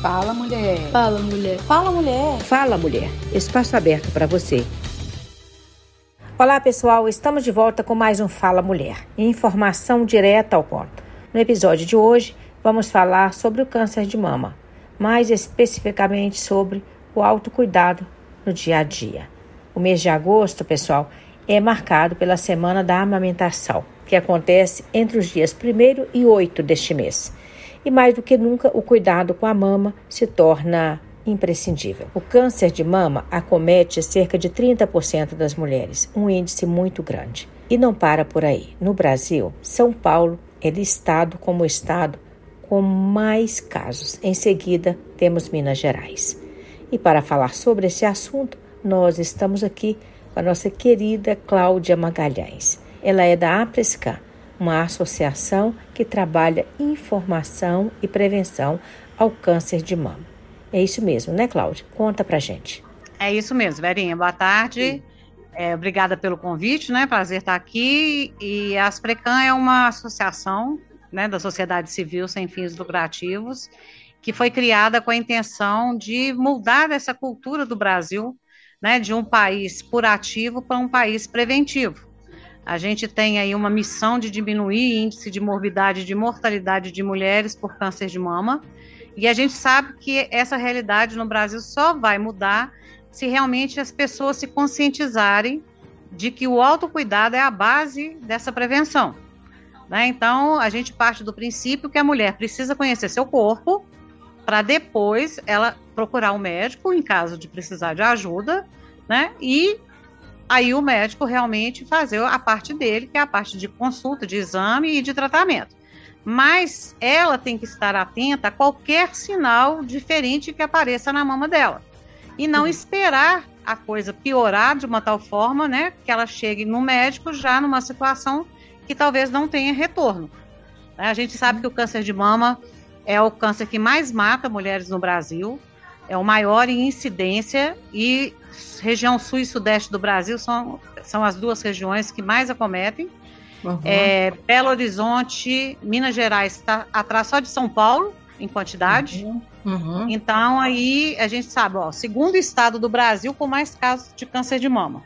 Fala, mulher. Fala, mulher. Fala, mulher. Fala, mulher. Espaço aberto para você. Olá, pessoal. Estamos de volta com mais um Fala Mulher. Informação direta ao ponto. No episódio de hoje, vamos falar sobre o câncer de mama, mais especificamente sobre o autocuidado no dia a dia. O mês de agosto, pessoal, é marcado pela Semana da Amamentação, que acontece entre os dias 1 e 8 deste mês e mais do que nunca o cuidado com a mama se torna imprescindível. O câncer de mama acomete cerca de 30% das mulheres, um índice muito grande. E não para por aí. No Brasil, São Paulo é listado como o estado com mais casos. Em seguida, temos Minas Gerais. E para falar sobre esse assunto, nós estamos aqui com a nossa querida Cláudia Magalhães. Ela é da Aprescan, uma associação que trabalha informação e prevenção ao câncer de mama. É isso mesmo, né, Cláudia? Conta pra gente. É isso mesmo, Verinha. Boa tarde. É, obrigada pelo convite, né? Prazer estar aqui. E a Asprecan é uma associação né, da sociedade civil sem fins lucrativos que foi criada com a intenção de mudar essa cultura do Brasil, né, de um país curativo para um país preventivo. A gente tem aí uma missão de diminuir índice de morbidade e de mortalidade de mulheres por câncer de mama. E a gente sabe que essa realidade no Brasil só vai mudar se realmente as pessoas se conscientizarem de que o autocuidado é a base dessa prevenção. Né? Então, a gente parte do princípio que a mulher precisa conhecer seu corpo para depois ela procurar um médico em caso de precisar de ajuda, né? E aí o médico realmente fazer a parte dele, que é a parte de consulta, de exame e de tratamento. Mas ela tem que estar atenta a qualquer sinal diferente que apareça na mama dela. E não uhum. esperar a coisa piorar de uma tal forma, né, que ela chegue no médico já numa situação que talvez não tenha retorno. A gente sabe que o câncer de mama é o câncer que mais mata mulheres no Brasil, é o maior em incidência e região sul e sudeste do Brasil são, são as duas regiões que mais acometem. Uhum. É, Belo Horizonte, Minas Gerais está atrás só de São Paulo em quantidade. Uhum. Uhum. Então aí a gente sabe, ó, segundo estado do Brasil com mais casos de câncer de mama.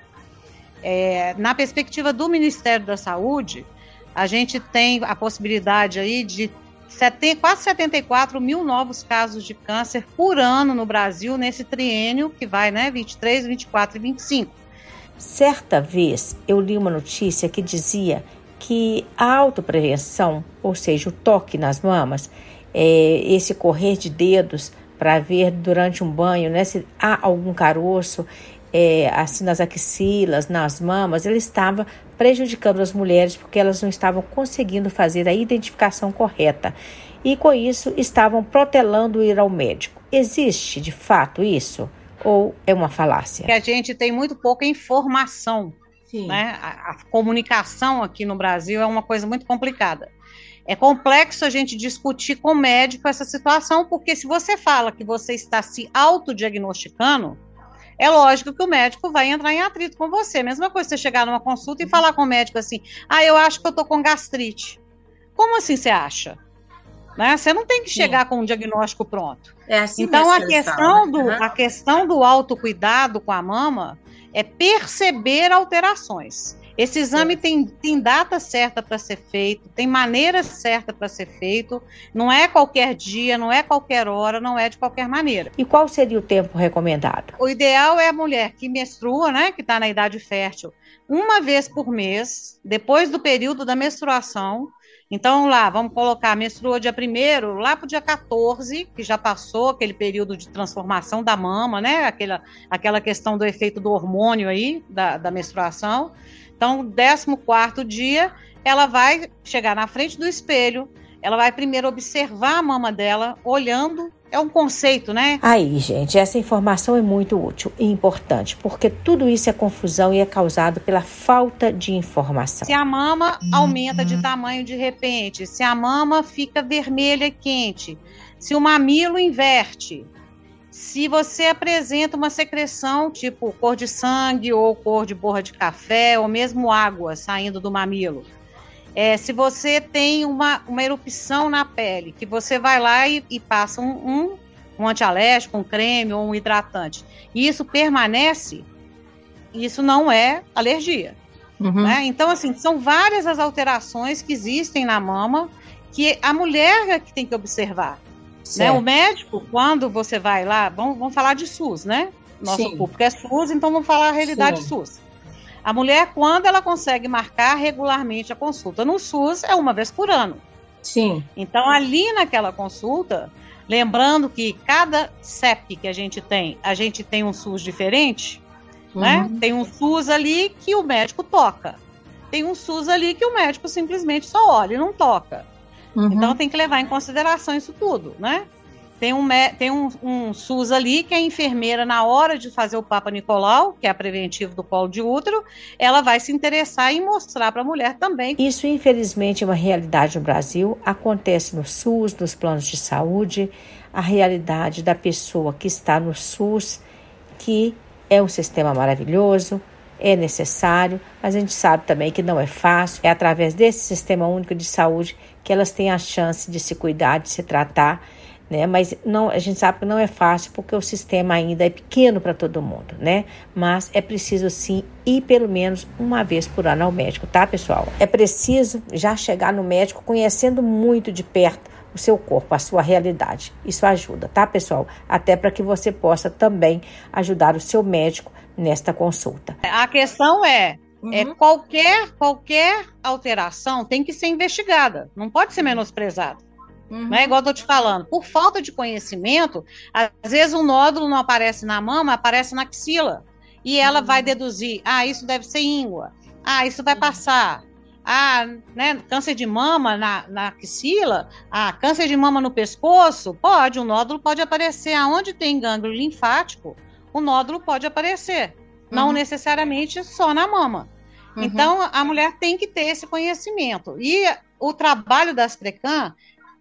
É, na perspectiva do Ministério da Saúde, a gente tem a possibilidade aí de quase 74 mil novos casos de câncer por ano no Brasil nesse triênio que vai, né, 23, 24 e 25. Certa vez eu li uma notícia que dizia que a autoprevenção, ou seja, o toque nas mamas, é, esse correr de dedos para ver durante um banho né, se há algum caroço, é, assim nas axilas, nas mamas, ele estava prejudicando as mulheres porque elas não estavam conseguindo fazer a identificação correta e com isso estavam protelando ir ao médico. Existe de fato isso ou é uma falácia? Que a gente tem muito pouca informação, Sim. né? A, a comunicação aqui no Brasil é uma coisa muito complicada. É complexo a gente discutir com o médico essa situação, porque se você fala que você está se autodiagnosticando, é lógico que o médico vai entrar em atrito com você. Mesma coisa você chegar numa consulta e falar com o médico assim: ah, eu acho que eu tô com gastrite. Como assim você acha? Né? Você não tem que chegar Sim. com um diagnóstico pronto. É assim então a questão, do, uhum. a questão do autocuidado com a mama é perceber alterações. Esse exame tem, tem data certa para ser feito, tem maneira certa para ser feito, não é qualquer dia, não é qualquer hora, não é de qualquer maneira. E qual seria o tempo recomendado? O ideal é a mulher que menstrua, né, que está na idade fértil, uma vez por mês, depois do período da menstruação. Então, lá, vamos colocar, menstrua dia 1 lá para o dia 14, que já passou aquele período de transformação da mama, né? Aquela, aquela questão do efeito do hormônio aí, da, da menstruação. Então, 14 dia, ela vai chegar na frente do espelho, ela vai primeiro observar a mama dela, olhando. É um conceito, né? Aí, gente, essa informação é muito útil e importante, porque tudo isso é confusão e é causado pela falta de informação. Se a mama aumenta de tamanho de repente, se a mama fica vermelha e quente, se o mamilo inverte, se você apresenta uma secreção tipo cor de sangue ou cor de borra de café ou mesmo água saindo do mamilo. É, se você tem uma, uma erupção na pele, que você vai lá e, e passa um, um, um antialérgico, um creme ou um hidratante, e isso permanece, isso não é alergia. Uhum. Né? Então, assim, são várias as alterações que existem na mama que a mulher é que tem que observar. Né? O médico, quando você vai lá, vamos, vamos falar de SUS, né? Nosso Sim. público é SUS, então vamos falar a realidade Sim. SUS. A mulher, quando ela consegue marcar regularmente a consulta no SUS, é uma vez por ano. Sim. Então, ali naquela consulta, lembrando que cada CEP que a gente tem, a gente tem um SUS diferente, né? uhum. né? Tem um SUS ali que o médico toca. Tem um SUS ali que o médico simplesmente só olha e não toca. Uhum. Então tem que levar em consideração isso tudo, né? Tem, um, tem um, um, SUS ali que a enfermeira, na hora de fazer o Papa Nicolau, que é a preventivo do colo de útero, ela vai se interessar em mostrar para a mulher também. Isso, infelizmente, é uma realidade no Brasil, acontece no SUS, nos planos de saúde, a realidade da pessoa que está no SUS, que é um sistema maravilhoso, é necessário, mas a gente sabe também que não é fácil. É através desse sistema único de saúde que elas têm a chance de se cuidar, de se tratar, né? Mas não, a gente sabe que não é fácil porque o sistema ainda é pequeno para todo mundo, né? Mas é preciso sim ir pelo menos uma vez por ano ao médico, tá, pessoal? É preciso já chegar no médico conhecendo muito de perto o seu corpo, a sua realidade. Isso ajuda, tá, pessoal? Até para que você possa também ajudar o seu médico nesta consulta. A questão é, é uhum. é qualquer qualquer alteração tem que ser investigada, não pode ser menosprezada. Uhum. Não é igual eu tô te falando. Por falta de conhecimento, às vezes um nódulo não aparece na mama, aparece na axila. E ela uhum. vai deduzir: ah, isso deve ser íngua. Ah, isso vai uhum. passar. Ah, né, câncer de mama na, na axila, ah, câncer de mama no pescoço, pode, um nódulo pode aparecer aonde tem gânglio linfático, o nódulo pode aparecer, não uhum. necessariamente só na mama. Uhum. Então, a mulher tem que ter esse conhecimento. E o trabalho das Precan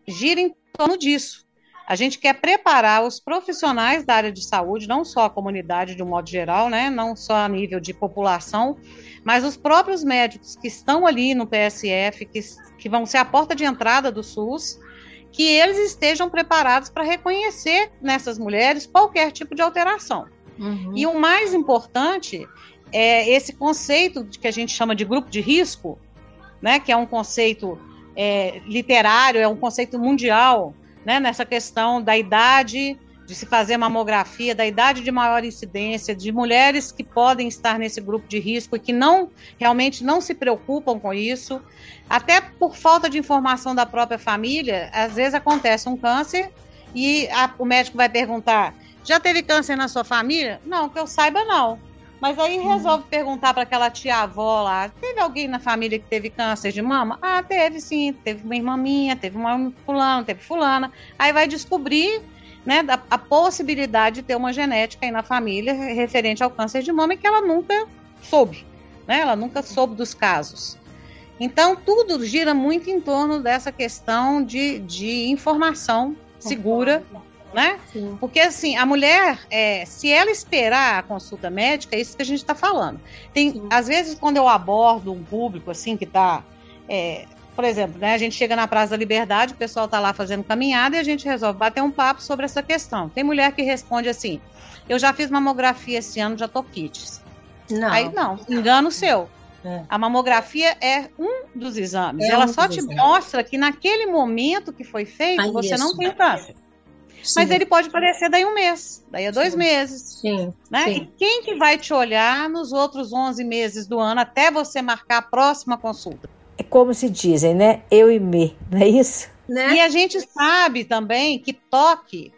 gira em torno disso. A gente quer preparar os profissionais da área de saúde, não só a comunidade de um modo geral, né, não só a nível de população, mas os próprios médicos que estão ali no PSF, que, que vão ser a porta de entrada do SUS, que eles estejam preparados para reconhecer nessas mulheres qualquer tipo de alteração. Uhum. E o mais importante é esse conceito que a gente chama de grupo de risco, né, que é um conceito é, literário, é um conceito mundial, né, nessa questão da idade de se fazer mamografia, da idade de maior incidência, de mulheres que podem estar nesse grupo de risco e que não realmente não se preocupam com isso, até por falta de informação da própria família, às vezes acontece um câncer e a, o médico vai perguntar: já teve câncer na sua família? Não, que eu saiba, não. Mas aí resolve perguntar para aquela tia-avó lá: teve alguém na família que teve câncer de mama? Ah, teve sim. Teve uma irmã minha, teve uma fulana, teve fulana. Aí vai descobrir né, a, a possibilidade de ter uma genética aí na família referente ao câncer de mama que ela nunca soube. Né? Ela nunca soube dos casos. Então, tudo gira muito em torno dessa questão de, de informação segura né? Sim. Porque assim, a mulher, é, se ela esperar a consulta médica, é isso que a gente está falando. Tem, Sim. às vezes, quando eu abordo um público assim que está, é, por exemplo, né, a gente chega na Praça da Liberdade, o pessoal está lá fazendo caminhada e a gente resolve bater um papo sobre essa questão. Tem mulher que responde assim: eu já fiz mamografia esse ano, já tô kits. Não. Aí não, engano seu. É. A mamografia é um dos exames. É Ela um só te exames. mostra que naquele momento que foi feito, Aí você isso. não tem câncer. Sim. Mas ele pode aparecer daí um mês, daí a dois sim. meses. Sim. Né? Sim. E quem que vai te olhar nos outros 11 meses do ano até você marcar a próxima consulta? É como se dizem, né? Eu e me, não é isso? Né? E a gente sabe também que toque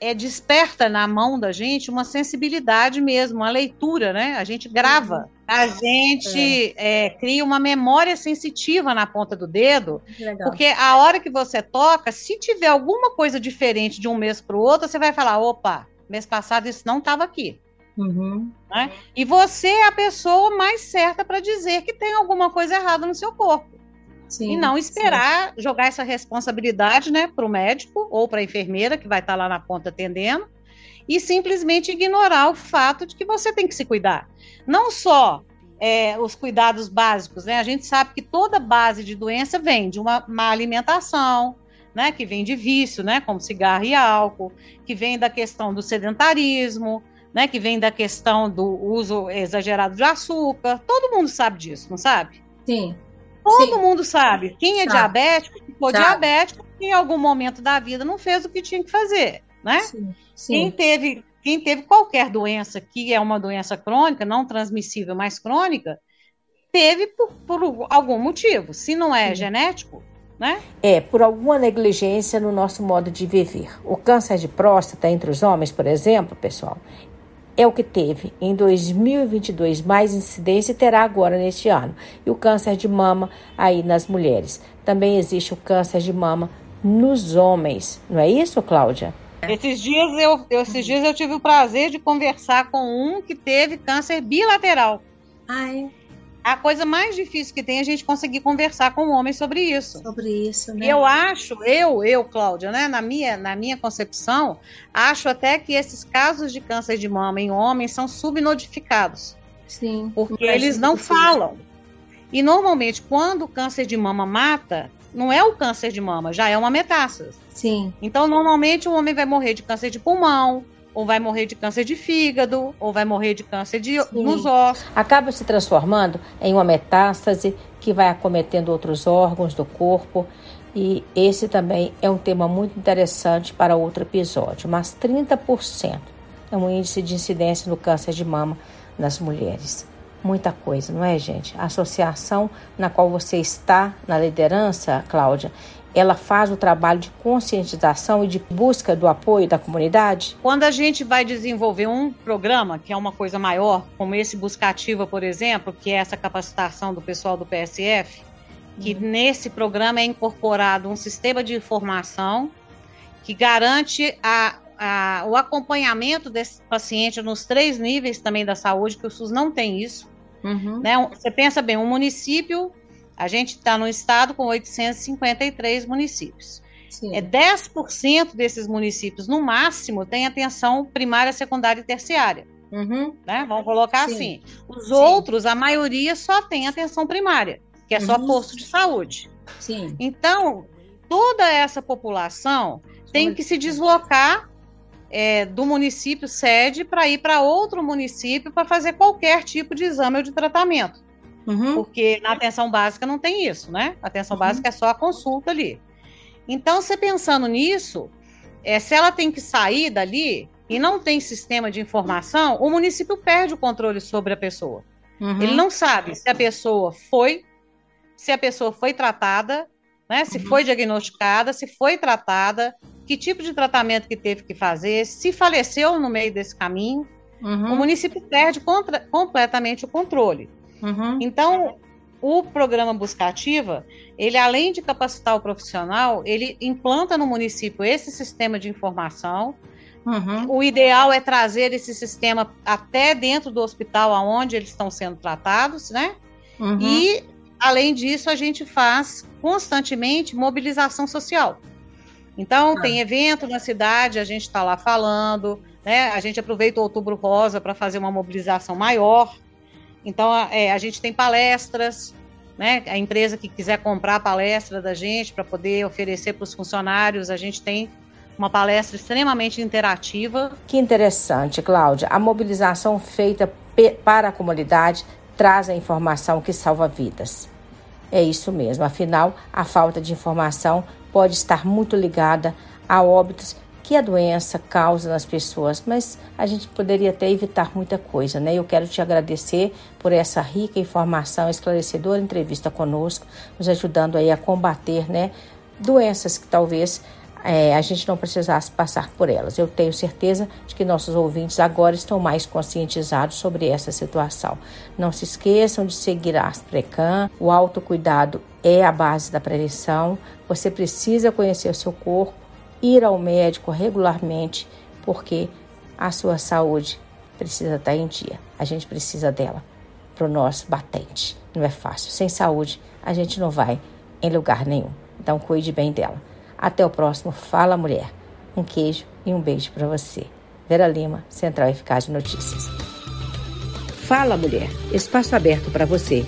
é, desperta na mão da gente uma sensibilidade mesmo, uma leitura, né? A gente grava, uhum. a gente é. É, cria uma memória sensitiva na ponta do dedo, porque a hora que você toca, se tiver alguma coisa diferente de um mês para o outro, você vai falar: opa, mês passado isso não estava aqui. Uhum. Né? E você é a pessoa mais certa para dizer que tem alguma coisa errada no seu corpo. Sim, e não esperar sim. jogar essa responsabilidade né, para o médico ou para a enfermeira que vai estar tá lá na ponta atendendo e simplesmente ignorar o fato de que você tem que se cuidar. Não só é, os cuidados básicos, né? A gente sabe que toda base de doença vem de uma má alimentação, né, que vem de vício, né, como cigarro e álcool, que vem da questão do sedentarismo, né, que vem da questão do uso exagerado de açúcar. Todo mundo sabe disso, não sabe? Sim. Todo Sim. mundo sabe. Quem é sabe. diabético, ficou sabe. diabético, em algum momento da vida não fez o que tinha que fazer, né? Sim. Sim. Quem teve quem teve qualquer doença que é uma doença crônica, não transmissível, mas crônica, teve por, por algum motivo. Se não é Sim. genético, né? É, por alguma negligência no nosso modo de viver. O câncer de próstata entre os homens, por exemplo, pessoal, é o que teve em 2022 mais incidência e terá agora neste ano. E o câncer de mama aí nas mulheres. Também existe o câncer de mama nos homens. Não é isso, Cláudia? Esses dias eu, esses dias eu tive o prazer de conversar com um que teve câncer bilateral. Ai. A coisa mais difícil que tem é a gente conseguir conversar com um homem sobre isso. Sobre isso, né? Eu acho, eu, eu, Cláudia, né, na minha, na minha concepção, acho até que esses casos de câncer de mama em homens são subnotificados. Sim. Porque eles não falam. E normalmente, quando o câncer de mama mata, não é o câncer de mama, já é uma metástase. Sim. Então, normalmente, o homem vai morrer de câncer de pulmão, ou vai morrer de câncer de fígado, ou vai morrer de câncer de, nos ossos. Acaba se transformando em uma metástase que vai acometendo outros órgãos do corpo. E esse também é um tema muito interessante para outro episódio. Mas 30% é um índice de incidência no câncer de mama nas mulheres. Muita coisa, não é, gente? A associação na qual você está na liderança, Cláudia, ela faz o trabalho de conscientização e de busca do apoio da comunidade? Quando a gente vai desenvolver um programa, que é uma coisa maior, como esse Buscativa, por exemplo, que é essa capacitação do pessoal do PSF, que uhum. nesse programa é incorporado um sistema de informação que garante a, a, o acompanhamento desse paciente nos três níveis também da saúde, que o SUS não tem isso. Uhum. Né? Você pensa bem, um município a gente está no estado com 853 municípios. Sim. É 10% desses municípios, no máximo, tem atenção primária, secundária e terciária. Uhum. Né? Vamos colocar Sim. assim. Os Sim. outros, a maioria só tem atenção primária, que é uhum. só posto de saúde. Sim. Então, toda essa população tem que se deslocar é, do município sede para ir para outro município para fazer qualquer tipo de exame ou de tratamento. Uhum. Porque na atenção básica não tem isso, né? A atenção uhum. básica é só a consulta ali. Então, você pensando nisso, é, se ela tem que sair dali e não tem sistema de informação, o município perde o controle sobre a pessoa. Uhum. Ele não sabe se a pessoa foi, se a pessoa foi tratada, né? Se uhum. foi diagnosticada, se foi tratada, que tipo de tratamento que teve que fazer, se faleceu no meio desse caminho. Uhum. O município perde contra, completamente o controle. Uhum. Então, o programa Buscativa, ele além de capacitar o profissional, ele implanta no município esse sistema de informação. Uhum. O ideal é trazer esse sistema até dentro do hospital aonde eles estão sendo tratados, né? Uhum. E além disso, a gente faz constantemente mobilização social. Então, ah. tem evento na cidade, a gente está lá falando, né? A gente aproveita o Outubro Rosa para fazer uma mobilização maior. Então, é, a gente tem palestras, né? A empresa que quiser comprar a palestra da gente para poder oferecer para os funcionários, a gente tem uma palestra extremamente interativa. Que interessante, Cláudia. A mobilização feita para a comunidade traz a informação que salva vidas. É isso mesmo. Afinal, a falta de informação pode estar muito ligada a óbitos que a doença causa nas pessoas, mas a gente poderia até evitar muita coisa, né? Eu quero te agradecer por essa rica informação, esclarecedora entrevista conosco, nos ajudando aí a combater, né, doenças que talvez é, a gente não precisasse passar por elas. Eu tenho certeza de que nossos ouvintes agora estão mais conscientizados sobre essa situação. Não se esqueçam de seguir a Astrecan. O autocuidado é a base da prevenção. Você precisa conhecer o seu corpo ir ao médico regularmente, porque a sua saúde precisa estar em dia. A gente precisa dela para o nosso batente. Não é fácil. Sem saúde, a gente não vai em lugar nenhum. Então, cuide bem dela. Até o próximo Fala Mulher. Um queijo e um beijo para você. Vera Lima, Central Eficaz de Notícias. Fala Mulher. Espaço aberto para você